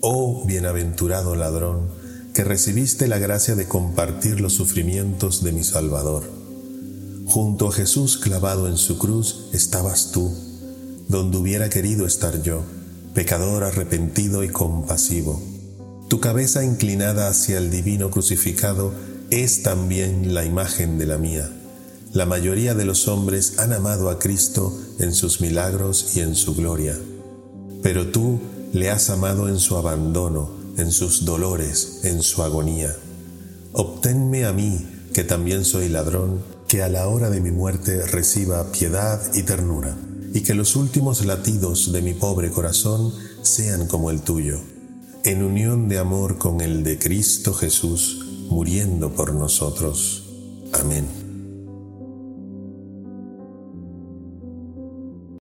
Oh bienaventurado ladrón, que recibiste la gracia de compartir los sufrimientos de mi Salvador. Junto a Jesús clavado en su cruz estabas tú, donde hubiera querido estar yo, pecador arrepentido y compasivo. Tu cabeza inclinada hacia el divino crucificado es también la imagen de la mía. La mayoría de los hombres han amado a Cristo en sus milagros y en su gloria, pero tú le has amado en su abandono, en sus dolores, en su agonía. Obténme a mí, que también soy ladrón, que a la hora de mi muerte reciba piedad y ternura, y que los últimos latidos de mi pobre corazón sean como el tuyo, en unión de amor con el de Cristo Jesús, muriendo por nosotros. Amén.